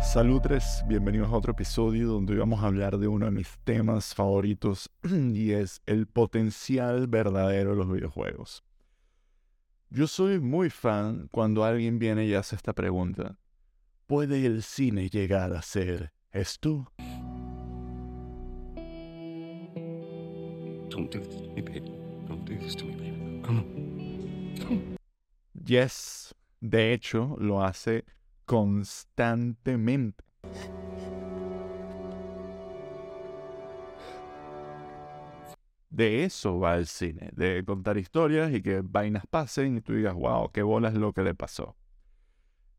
Salutres, bienvenidos a otro episodio donde hoy vamos a hablar de uno de mis temas favoritos y es el potencial verdadero de los videojuegos. Yo soy muy fan cuando alguien viene y hace esta pregunta. ¿Puede el cine llegar a ser esto? Yes, de hecho, lo hace constantemente. De eso va el cine, de contar historias y que vainas pasen y tú digas, wow, qué bola es lo que le pasó.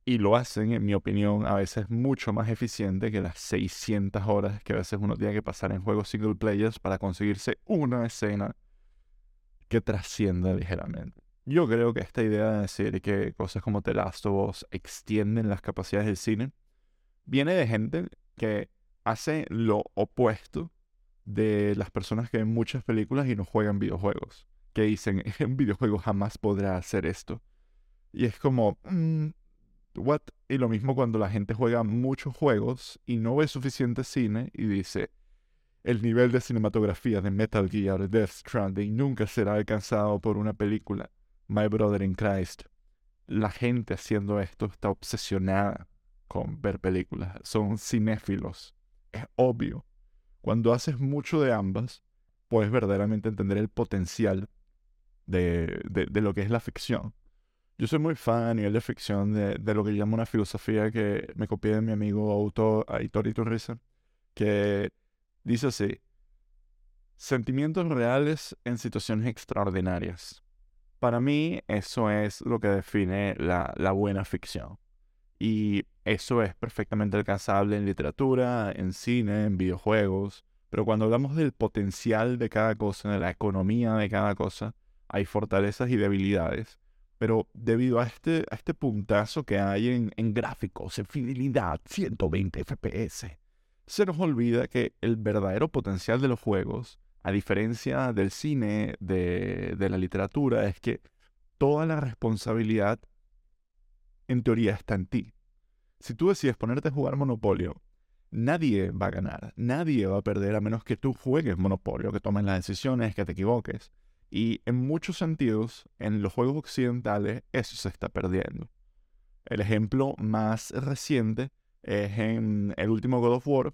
Y lo hacen, en mi opinión, a veces mucho más eficiente que las 600 horas que a veces uno tiene que pasar en juegos single players para conseguirse una escena que trascienda ligeramente. Yo creo que esta idea de decir que cosas como The Last of Us extienden las capacidades del cine viene de gente que hace lo opuesto de las personas que ven muchas películas y no juegan videojuegos. Que dicen, un videojuego jamás podrá hacer esto. Y es como, mm, what? Y lo mismo cuando la gente juega muchos juegos y no ve suficiente cine y dice, el nivel de cinematografía de Metal Gear Death Stranding nunca será alcanzado por una película. My Brother in Christ. La gente haciendo esto está obsesionada con ver películas. Son cinéfilos. Es obvio. Cuando haces mucho de ambas, puedes verdaderamente entender el potencial de, de, lo que es la ficción. Yo soy muy fan a nivel de ficción de, lo que llamo una filosofía que me copié de mi amigo autor Aitor Iturriza, que dice así, sentimientos reales en situaciones extraordinarias. Para mí eso es lo que define la, buena ficción. Y eso es perfectamente alcanzable en literatura, en cine, en videojuegos. Pero cuando hablamos del potencial de cada cosa, de la economía de cada cosa, hay fortalezas y debilidades. Pero debido a este, este puntazo que hay en, en gráficos, en fidelidad, 120 FPS, se nos olvida que el verdadero potencial de los juegos a diferencia del cine, de, la literatura, es que toda la responsabilidad en teoría está en ti. Si tú decides ponerte a jugar Monopolio, nadie va a ganar, nadie va a perder a menos que tú juegues Monopolio, que tomes las decisiones, que te equivoques. Y en muchos sentidos, en los juegos occidentales, eso se está perdiendo. El ejemplo más reciente es en el último God of War,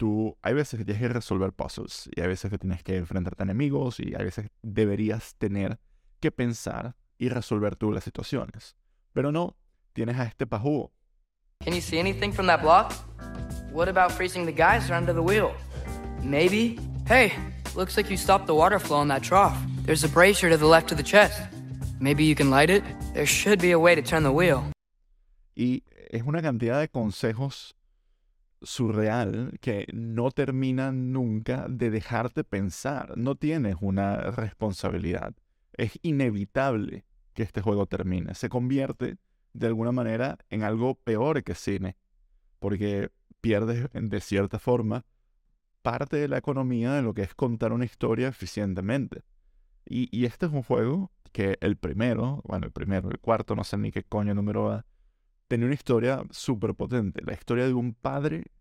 tú hay veces que tienes que resolver puzzles y hay veces que tienes que enfrentarte a enemigos y hay veces que deberías tener que pensar y resolver tú las situaciones. Pero no, tienes a este pajú. Can you see anything from that block? What about freezing the geyser under the wheel? Maybe. Hey, looks like you stopped the water flow in that trough. There's a brazier to the left of the chest. Maybe you can light it. There should be a way to turn the wheel. Y es una cantidad de consejos surreal que no termina nunca de dejarte pensar. No tienes una responsabilidad. Es inevitable que este juego termine. Se convierte de alguna manera en algo peor que cine, porque pierdes de cierta forma parte de la economía de lo que es contar una historia eficientemente. Y, y este es un juego que el primero, bueno, el primero, el cuarto, no sé ni qué coño número va, tenía una historia súper potente. La historia de un padre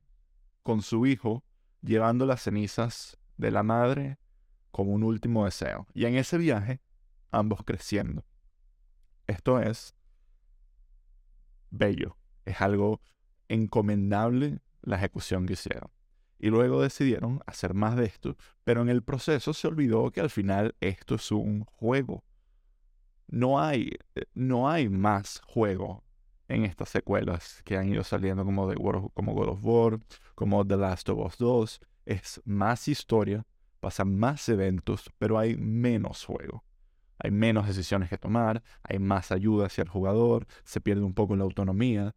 con su hijo llevando las cenizas de la madre como un último deseo. Y en ese viaje, ambos creciendo. Esto es bello. Es algo encomendable la ejecución que hicieron. Y luego decidieron hacer más de esto, pero en el proceso se olvidó que al final esto es un juego. No hay, eh, no hay más juego en estas secuelas que han ido saliendo como, de como God of War, como The Last of Us 2. Es más historia, pasan más eventos, pero hay menos juego. Hay menos decisiones que tomar, hay más ayuda hacia el jugador, se pierde un poco la autonomía.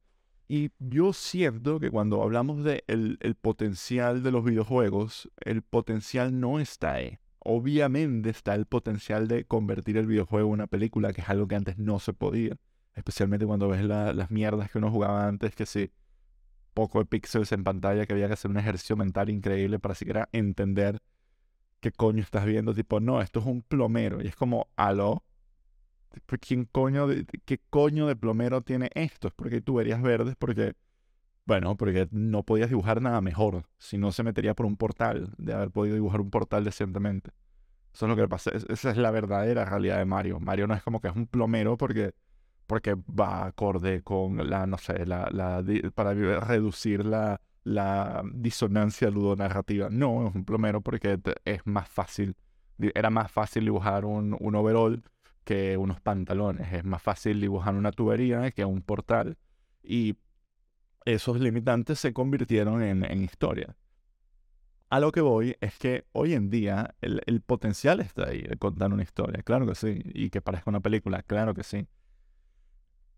Y yo siento que cuando hablamos de el potencial de los videojuegos, el potencial no está ahí. Obviamente está el potencial de convertir el videojuego en una película, que es algo que antes no se podía especialmente cuando ves las mierdas que uno jugaba antes, que sí, poco de píxeles en pantalla, que había que hacer un ejercicio mental increíble para siquiera entender qué coño estás viendo. Tipo, no, esto es un plomero. Y es como, aló, ¿quién coño de, ¿qué coño de plomero tiene esto? Es porque hay tuberías verdes, porque Bueno, porque no podías dibujar nada mejor. Si no, se metería por un portal, de haber podido dibujar un portal decentemente. Eso es lo que pasa. es- Esa es la verdadera realidad de Mario. Mario no es como que es un plomero porque, porque va acorde con la, no sé, la, la para reducir la, la disonancia ludonarrativa. No, es un plomero porque es más fácil. Era más fácil dibujar un, un overall que unos pantalones. Es más fácil dibujar una tubería que un portal. Y esos limitantes se convirtieron en, en historia. A lo que voy es que hoy en día el, el potencial está ahí de contar una historia, claro que sí, y que parezca una película, claro que sí.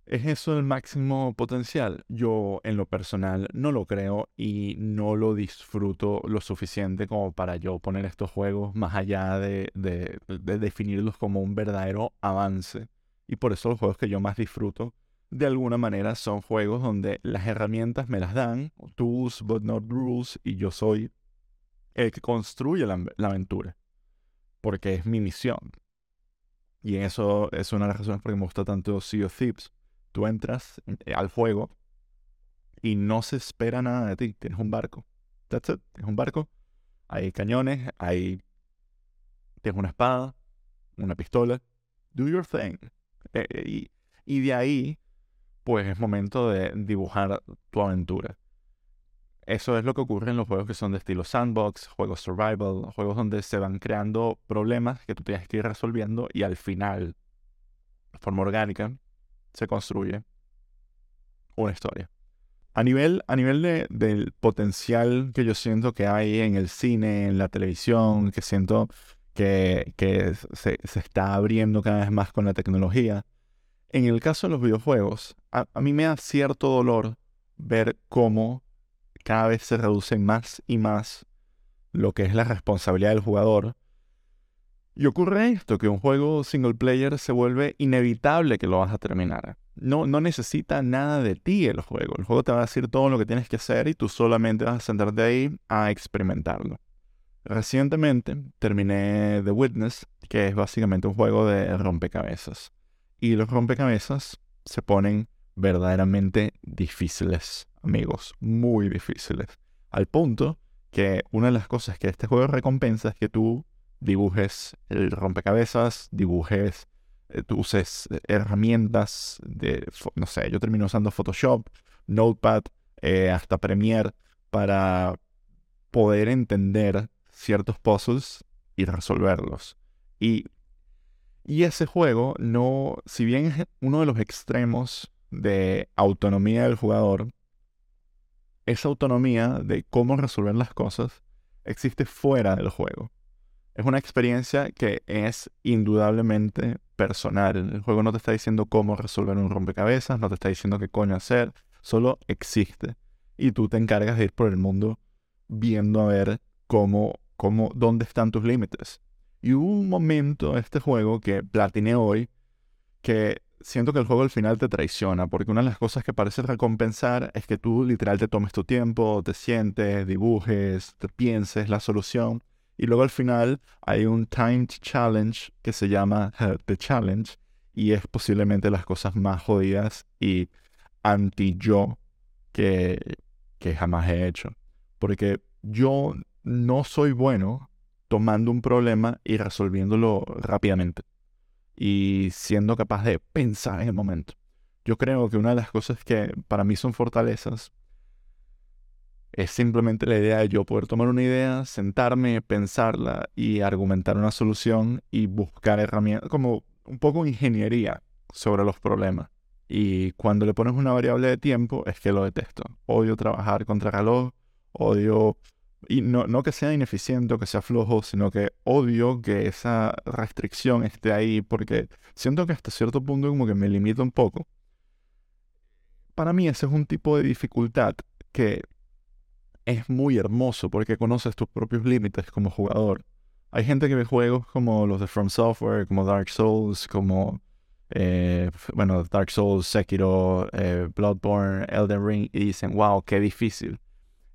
¿Es eso el máximo potencial? Yo en lo personal no lo creo y no lo disfruto lo suficiente como para yo poner estos juegos más allá de, de- de definirlos como un verdadero avance. Y por eso los juegos que yo más disfruto de alguna manera son juegos donde las herramientas me las dan, tools but not rules, y yo soy el que construye la, aventura, porque es mi misión. Y eso es una de las razones por que me gusta tanto Sea of Thieves. Tú entras eh, al juego y no se espera nada de ti. Tienes un barco. That's it. Tienes un barco. Hay cañones, hay... Tienes una espada, una pistola. Do your thing. Eh, eh, y, y de ahí, pues es momento de dibujar tu aventura. Eso es lo que ocurre en los juegos que son de estilo sandbox, juegos survival, juegos donde se van creando problemas que tú tienes que ir resolviendo y al final, de forma orgánica, se construye una historia. A nivel, a nivel de- del potencial que yo siento que hay en el cine, en la televisión, que siento que, que se, se está abriendo cada vez más con la tecnología, en el caso de los videojuegos, a, a mí me da cierto dolor ver cómo cada vez se reduce más y más lo que es la responsabilidad del jugador. Y ocurre esto, que un juego single player se vuelve inevitable que lo vas a terminar. No, no necesita nada de ti el juego. El juego te va a decir todo lo que tienes que hacer y tú solamente vas a sentarte ahí a experimentarlo. Recientemente terminé The Witness, que es básicamente un juego de rompecabezas. Y los rompecabezas se ponen verdaderamente difíciles, amigos, muy difíciles. Al punto que una de las cosas que este juego recompensa es que tú dibujes el rompecabezas, dibujes, eh, tú uses eh, herramientas de, no sé, yo termino usando Photoshop, Notepad, eh, hasta Premiere para poder entender ciertos puzzles y resolverlos. Y, y ese juego no, si bien es uno de los extremos de autonomía del jugador, esa autonomía de cómo resolver las cosas existe fuera del juego. Es una experiencia que es indudablemente personal. El juego no te está diciendo cómo resolver un rompecabezas, no te está diciendo qué coño hacer, solo existe. Y tú te encargas de ir por el mundo viendo a ver cómo, cómo, dónde están tus límites. Y hubo un momento de este juego que platiné hoy que siento que el juego al final te traiciona, porque una de las cosas que parece recompensar es que tú literal te tomes tu tiempo, te sientes, dibujes, te pienses la solución, y luego al final hay un timed challenge que se llama The Challenge, y es posiblemente las cosas más jodidas y anti-yo que, que jamás he hecho. Porque yo no soy bueno tomando un problema y resolviéndolo rápidamente y siendo capaz de pensar en el momento. Yo creo que una de las cosas que para mí son fortalezas es simplemente la idea de yo poder tomar una idea, sentarme, pensarla y argumentar una solución y buscar herramientas, como un poco ingeniería sobre los problemas. Y cuando le pones una variable de tiempo es que lo detesto. Odio trabajar contra reloj, odio y no, no que sea ineficiente o que sea flojo, sino que odio que esa restricción esté ahí porque siento que hasta cierto punto como que me limita un poco. Para mí ese es un tipo de dificultad que es muy hermoso porque conoces tus propios límites como jugador. Hay gente que ve juegos como los de From Software, como Dark Souls, como, eh, bueno, Dark Souls, Sekiro, eh, Bloodborne, Elden Ring, y dicen, wow, qué difícil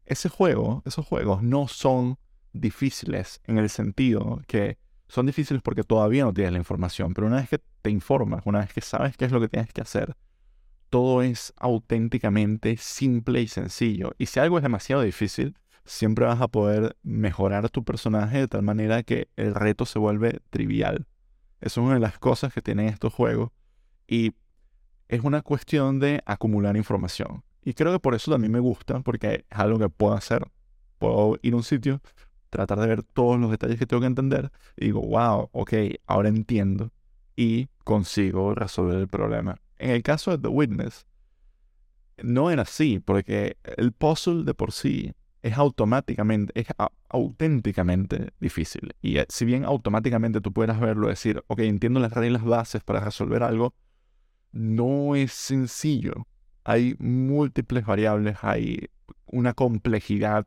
ese juego, esos juegos no son difíciles en el sentido que son difíciles porque todavía no tienes la información, pero una vez que te informas, una vez que sabes qué es lo que tienes que hacer, todo es auténticamente simple y sencillo. Y si algo es demasiado difícil, siempre vas a poder mejorar tu personaje de tal manera que el reto se vuelve trivial. Es una de las cosas que tienen estos juegos. Y es una cuestión de acumular información. Y creo que por eso también me gusta, porque es algo que puedo hacer. Puedo ir a un sitio, tratar de ver todos los detalles que tengo que entender, y digo, wow, ok, ahora entiendo. Y consigo resolver el problema. En el caso de The Witness, no era así, porque el puzzle de por sí es automáticamente, es auténticamente difícil. Y eh, si bien automáticamente tú puedas verlo, decir, ok, entiendo las reglas bases para resolver algo, no es sencillo. Hay múltiples variables, hay una complejidad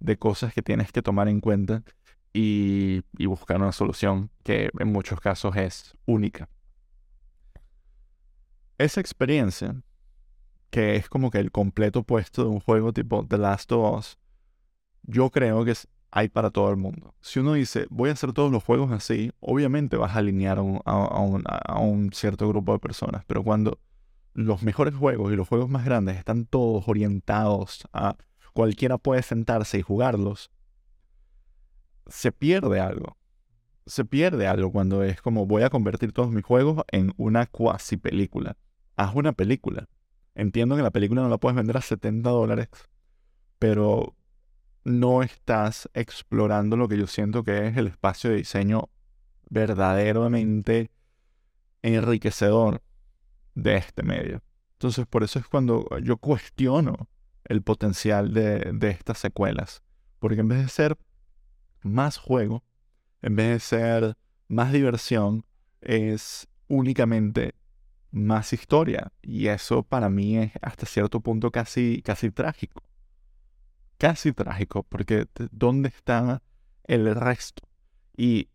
de cosas que tienes que tomar en cuenta y, y buscar una solución que en muchos casos es única. Esa experiencia, que es como que el completo opuesto de un juego tipo The Last of Us, yo creo que hay para todo el mundo. Si uno dice, voy a hacer todos los juegos así, obviamente vas a alinear a un, a un, cierto grupo de personas, pero cuando los mejores juegos y los juegos más grandes están todos orientados a cualquiera puede sentarse y jugarlos, se pierde algo. Se pierde algo cuando es como voy a convertir todos mis juegos en una cuasi película. Haz una película. Entiendo que la película no la puedes vender a 70 dólares, pero no estás explorando lo que yo siento que es el espacio de diseño verdaderamente enriquecedor de este medio. Entonces, por eso es cuando yo cuestiono el potencial de, de estas secuelas. Porque en vez de ser más juego, en vez de ser más diversión, es únicamente más historia. Y eso para mí es hasta cierto punto casi, casi trágico casi trágico, porque ¿dónde está el resto? Y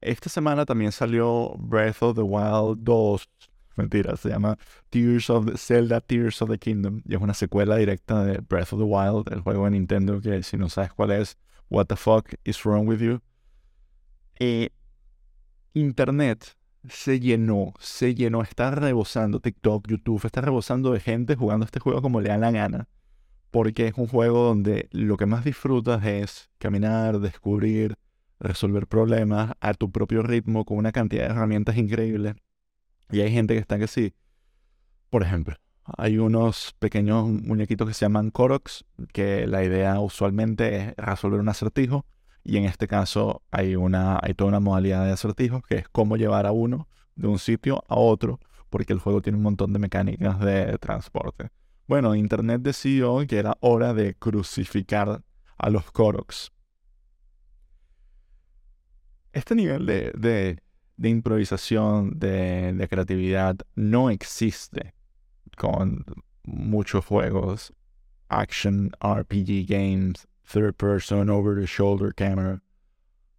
esta semana también salió Breath of the Wild 2. Mentira, se llama Tears of the Zelda Tears of the Kingdom. Y es una secuela directa de Breath of the Wild, el juego de Nintendo que si no sabes cuál es, what the fuck is wrong with you. Y Internet se llenó, se llenó, está rebosando TikTok, YouTube, está rebosando de gente jugando este juego como le da la gana porque es un juego donde lo que más disfrutas es caminar, descubrir, resolver problemas a tu propio ritmo con una cantidad de herramientas increíbles. Y hay gente que está que sí. Por ejemplo, hay unos pequeños muñequitos que se llaman Koroks, que la idea usualmente es resolver un acertijo. Y en este caso hay, una, hay toda una modalidad de acertijos que es cómo llevar a uno de un sitio a otro, porque el juego tiene un montón de mecánicas de transporte. Bueno, Internet decidió que era hora de crucificar a los Koroks. Este nivel de, improvisación, de, creatividad, no existe con muchos juegos, action, RPG games, third person, over the shoulder camera,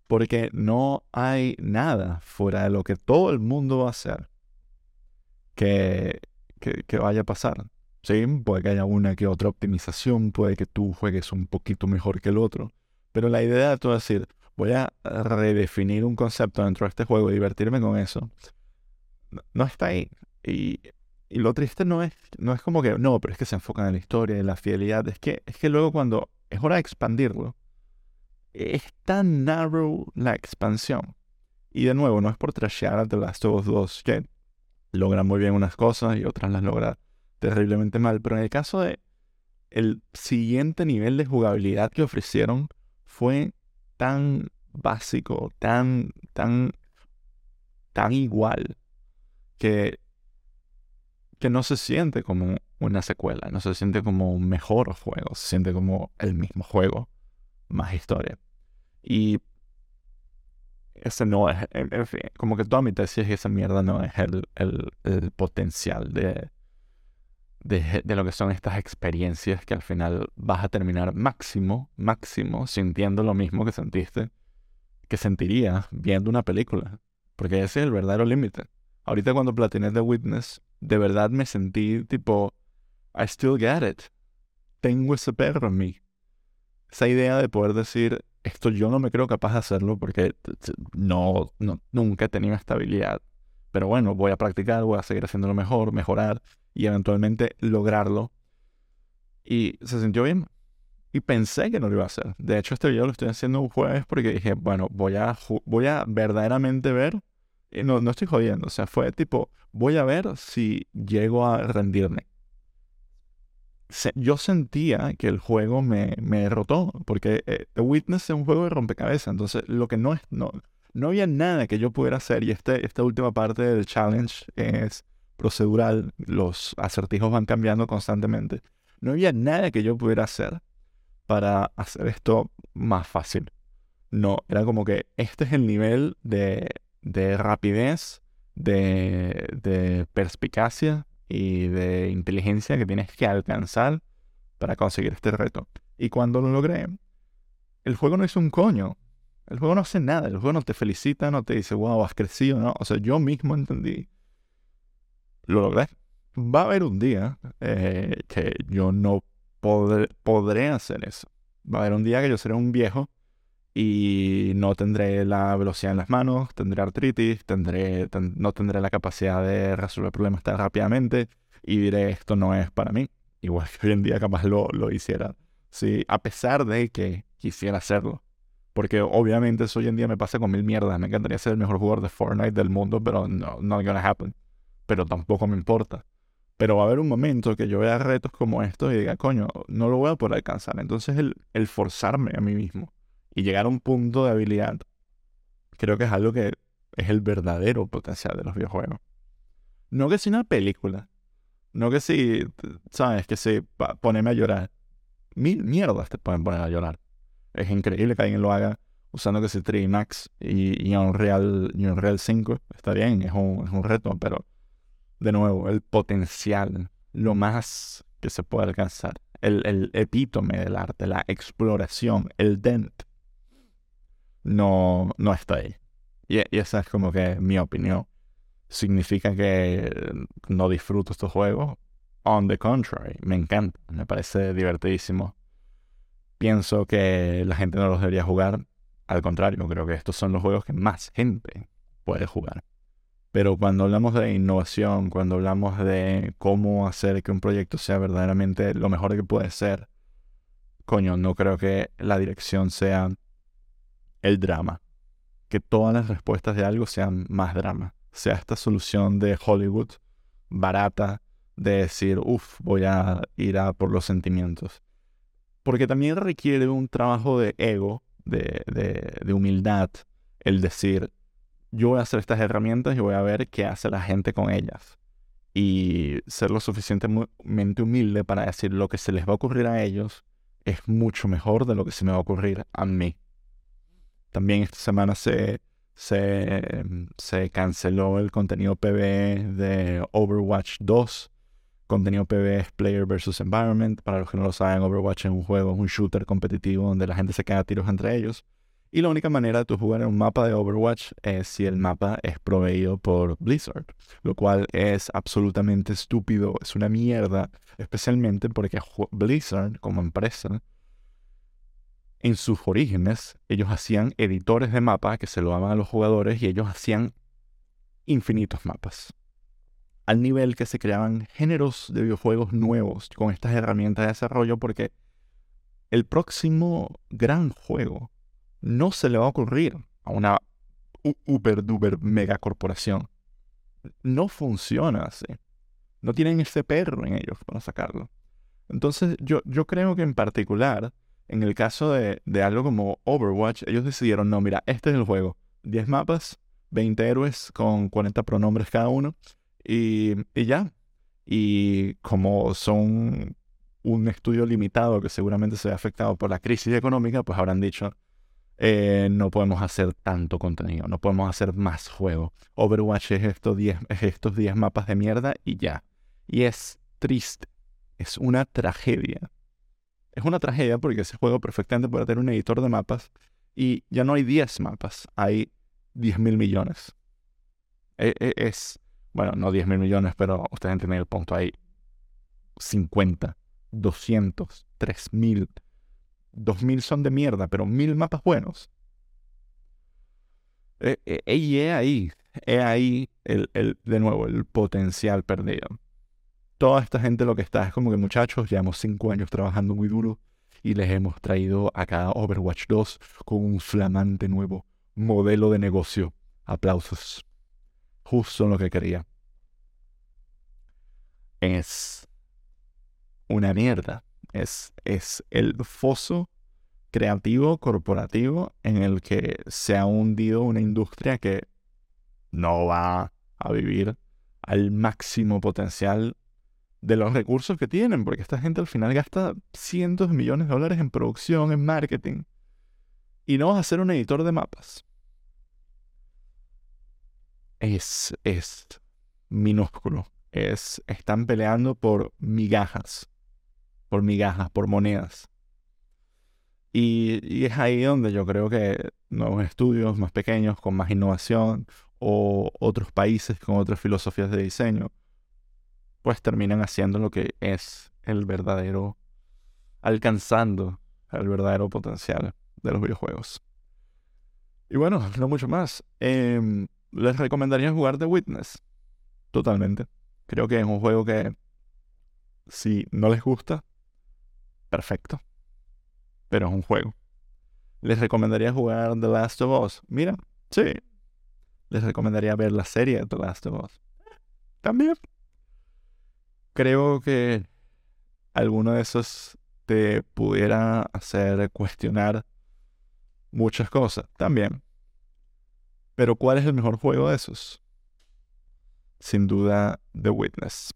porque no hay nada fuera de lo que todo el mundo va a hacer que, que vaya a pasar. Sí, puede que haya una que otra optimización, puede que tú juegues un poquito mejor que el otro, pero la idea de es decir, voy a redefinir un concepto dentro de este juego y divertirme con eso, no, está ahí. Y, lo triste no es, no es como que, no, pero es que se enfocan en la historia, en la fidelidad, es que, es que luego cuando es hora de expandirlo, es tan narrow la expansión. Y de nuevo, no es por trashear a The Last of Us 2, que logran muy bien unas cosas y otras las logran terriblemente mal. Pero en el caso de el siguiente nivel de jugabilidad que ofrecieron fue tan básico, tan, tan, tan igual, que, que no se siente como una secuela, no se siente como un mejor juego, se siente como el mismo juego, más historia. Y ese no es, en fin, como que toda mi tesis es que esa mierda no es el, el potencial de, de, lo que son estas experiencias que al final vas a terminar máximo, máximo, sintiendo lo mismo que sentiste, que sentirías viendo una película. Porque ese es el verdadero límite. Ahorita cuando platiné The Witness, de verdad me sentí tipo, I still get it. Tengo ese perro en mí. Esa idea de poder decir, esto yo no me creo capaz de hacerlo porque no, no nunca he tenido estabilidad. Pero bueno, voy a practicar, voy a seguir haciéndolo mejor, mejorar y eventualmente lograrlo. Y se sintió bien. Y pensé que no lo iba a hacer. De hecho, este video lo estoy haciendo un jueves porque dije, bueno, voy a, voy a verdaderamente ver. Y no, no estoy jodiendo. O sea, fue tipo, voy a ver si llego a rendirme. yo sentía que el juego me, me derrotó. Porque eh, The Witness es un juego de rompecabezas. Entonces, lo que no es. No, no había nada que yo pudiera hacer. Y este, esta última parte del challenge es procedural. Los acertijos van cambiando constantemente. No había nada que yo pudiera hacer para hacer esto más fácil. No, era como que este es el nivel de, de rapidez, de, de perspicacia y de inteligencia que tienes que alcanzar para conseguir este reto. Y cuando lo logré, el juego no hizo un coño. El juego no hace nada. El juego no te felicita, no te dice, wow, has crecido, ¿no? O sea, yo mismo entendí. Lo logré. Va a haber un día eh, que yo no podré hacer eso. Va a haber un día que yo seré un viejo y no tendré la velocidad en las manos, tendré artritis, tendré, no tendré la capacidad de resolver problemas tan rápidamente y diré esto no es para mí. Igual que hoy en día capaz lo, lo hiciera. Sí, a pesar de que quisiera hacerlo. Porque obviamente eso hoy en día me pasa con mil mierdas. Me encantaría ser el mejor jugador de Fortnite del mundo, pero no, not gonna happen. Pero tampoco me importa. Pero va a haber un momento que yo vea retos como estos y diga, coño, no lo voy a poder alcanzar. Entonces el, el forzarme a mí mismo y llegar a un punto de habilidad, creo que es algo que es el verdadero potencial de los videojuegos. No que si una película, no que si, sabes, que si ponerme a llorar. Mil mierdas te pueden poner a llorar. Es increíble que alguien lo haga usando que si 3 Max y, y, Unreal, y Unreal 5. Está bien, es un, es un reto, pero de nuevo, el potencial, lo más que se puede alcanzar, el, epítome del arte, la exploración, el dent, no, no está ahí. Y, esa es como que mi opinión. ¿Significa que no disfruto estos juegos? On the contrary, me encanta, me parece divertidísimo. Pienso que la gente no los debería jugar. Al contrario, creo que estos son los juegos que más gente puede jugar. Pero cuando hablamos de innovación, cuando hablamos de cómo hacer que un proyecto sea verdaderamente lo mejor que puede ser, coño, no creo que la dirección sea el drama. Que todas las respuestas de algo sean más drama. Sea esta solución de Hollywood barata de decir, uff, voy a ir a por los sentimientos. Porque también requiere un trabajo de ego, de, de, humildad, el decir, yo voy a hacer estas herramientas y voy a ver qué hace la gente con ellas. Y ser lo suficientemente humilde para decir lo que se les va a ocurrir a ellos es mucho mejor de lo que se me va a ocurrir a mí. También esta semana se, se, se canceló el contenido PvE de Overwatch 2. Contenido PvE es Player versus Environment. Para los que no lo saben, Overwatch es un juego, es un shooter competitivo donde la gente se queda a tiros entre ellos. Y la única manera de tú jugar en un mapa de Overwatch es si el mapa es proveído por Blizzard, lo cual es absolutamente estúpido, es una mierda, especialmente porque Blizzard como empresa, en sus orígenes, ellos hacían editores de mapa que se lo daban a los jugadores y ellos hacían infinitos mapas. Al nivel que se creaban géneros de videojuegos nuevos con estas herramientas de desarrollo porque el próximo gran juego no se le va a ocurrir a una uber duper mega corporación. No funciona así. No tienen ese perro en ellos para sacarlo. Entonces yo, yo creo que en particular, en el caso de, de algo como Overwatch, ellos decidieron, no, mira, este es el juego. 10 mapas, 20 héroes con 40 pronombres cada uno. Y, y ya. Y como son un estudio limitado que seguramente se ve afectado por la crisis económica, pues habrán dicho, eh, no podemos hacer tanto contenido, no podemos hacer más juego. Overwatch es estos 10 estos mapas de mierda y ya. Y es triste, es una tragedia. Es una tragedia porque ese juego perfectamente puede tener un editor de mapas y ya no hay 10 mapas, hay 10 mil millones. E, e, es, bueno, no 10 mil millones, pero ustedes entienden el punto, hay 50, 200, 3 mil 2000 son de mierda, pero mil mapas buenos. Eh, eh, y es ahí, ahí el, el, de nuevo el potencial perdido. Toda esta gente lo que está es como que muchachos, llevamos cinco años trabajando muy duro y les hemos traído acá Overwatch 2 con un flamante nuevo modelo de negocio. Aplausos. Justo lo que quería. Es una mierda. Es, es el foso creativo corporativo en el que se ha hundido una industria que no va a vivir al máximo potencial de los recursos que tienen, porque esta gente al final gasta cientos de millones de dólares en producción, en marketing, y no vas a ser un editor de mapas. Es, es minúsculo. Es, están peleando por migajas, por migajas, por monedas. Y, y es ahí donde yo creo que nuevos estudios más pequeños, con más innovación, o otros países con otras filosofías de diseño, pues terminan haciendo lo que es el verdadero, alcanzando el verdadero potencial de los videojuegos. Y bueno, no mucho más. Em, les recomendaría jugar The Witness. Totalmente. Creo que es un juego que, si no les gusta, perfecto. Pero es un juego. Les recomendaría jugar The Last of Us. Mira, sí. Les recomendaría ver la serie The Last of Us. También creo que alguno de esos te pudiera hacer cuestionar muchas cosas también. Pero ¿cuál es el mejor juego de esos? Sin duda, The Witness.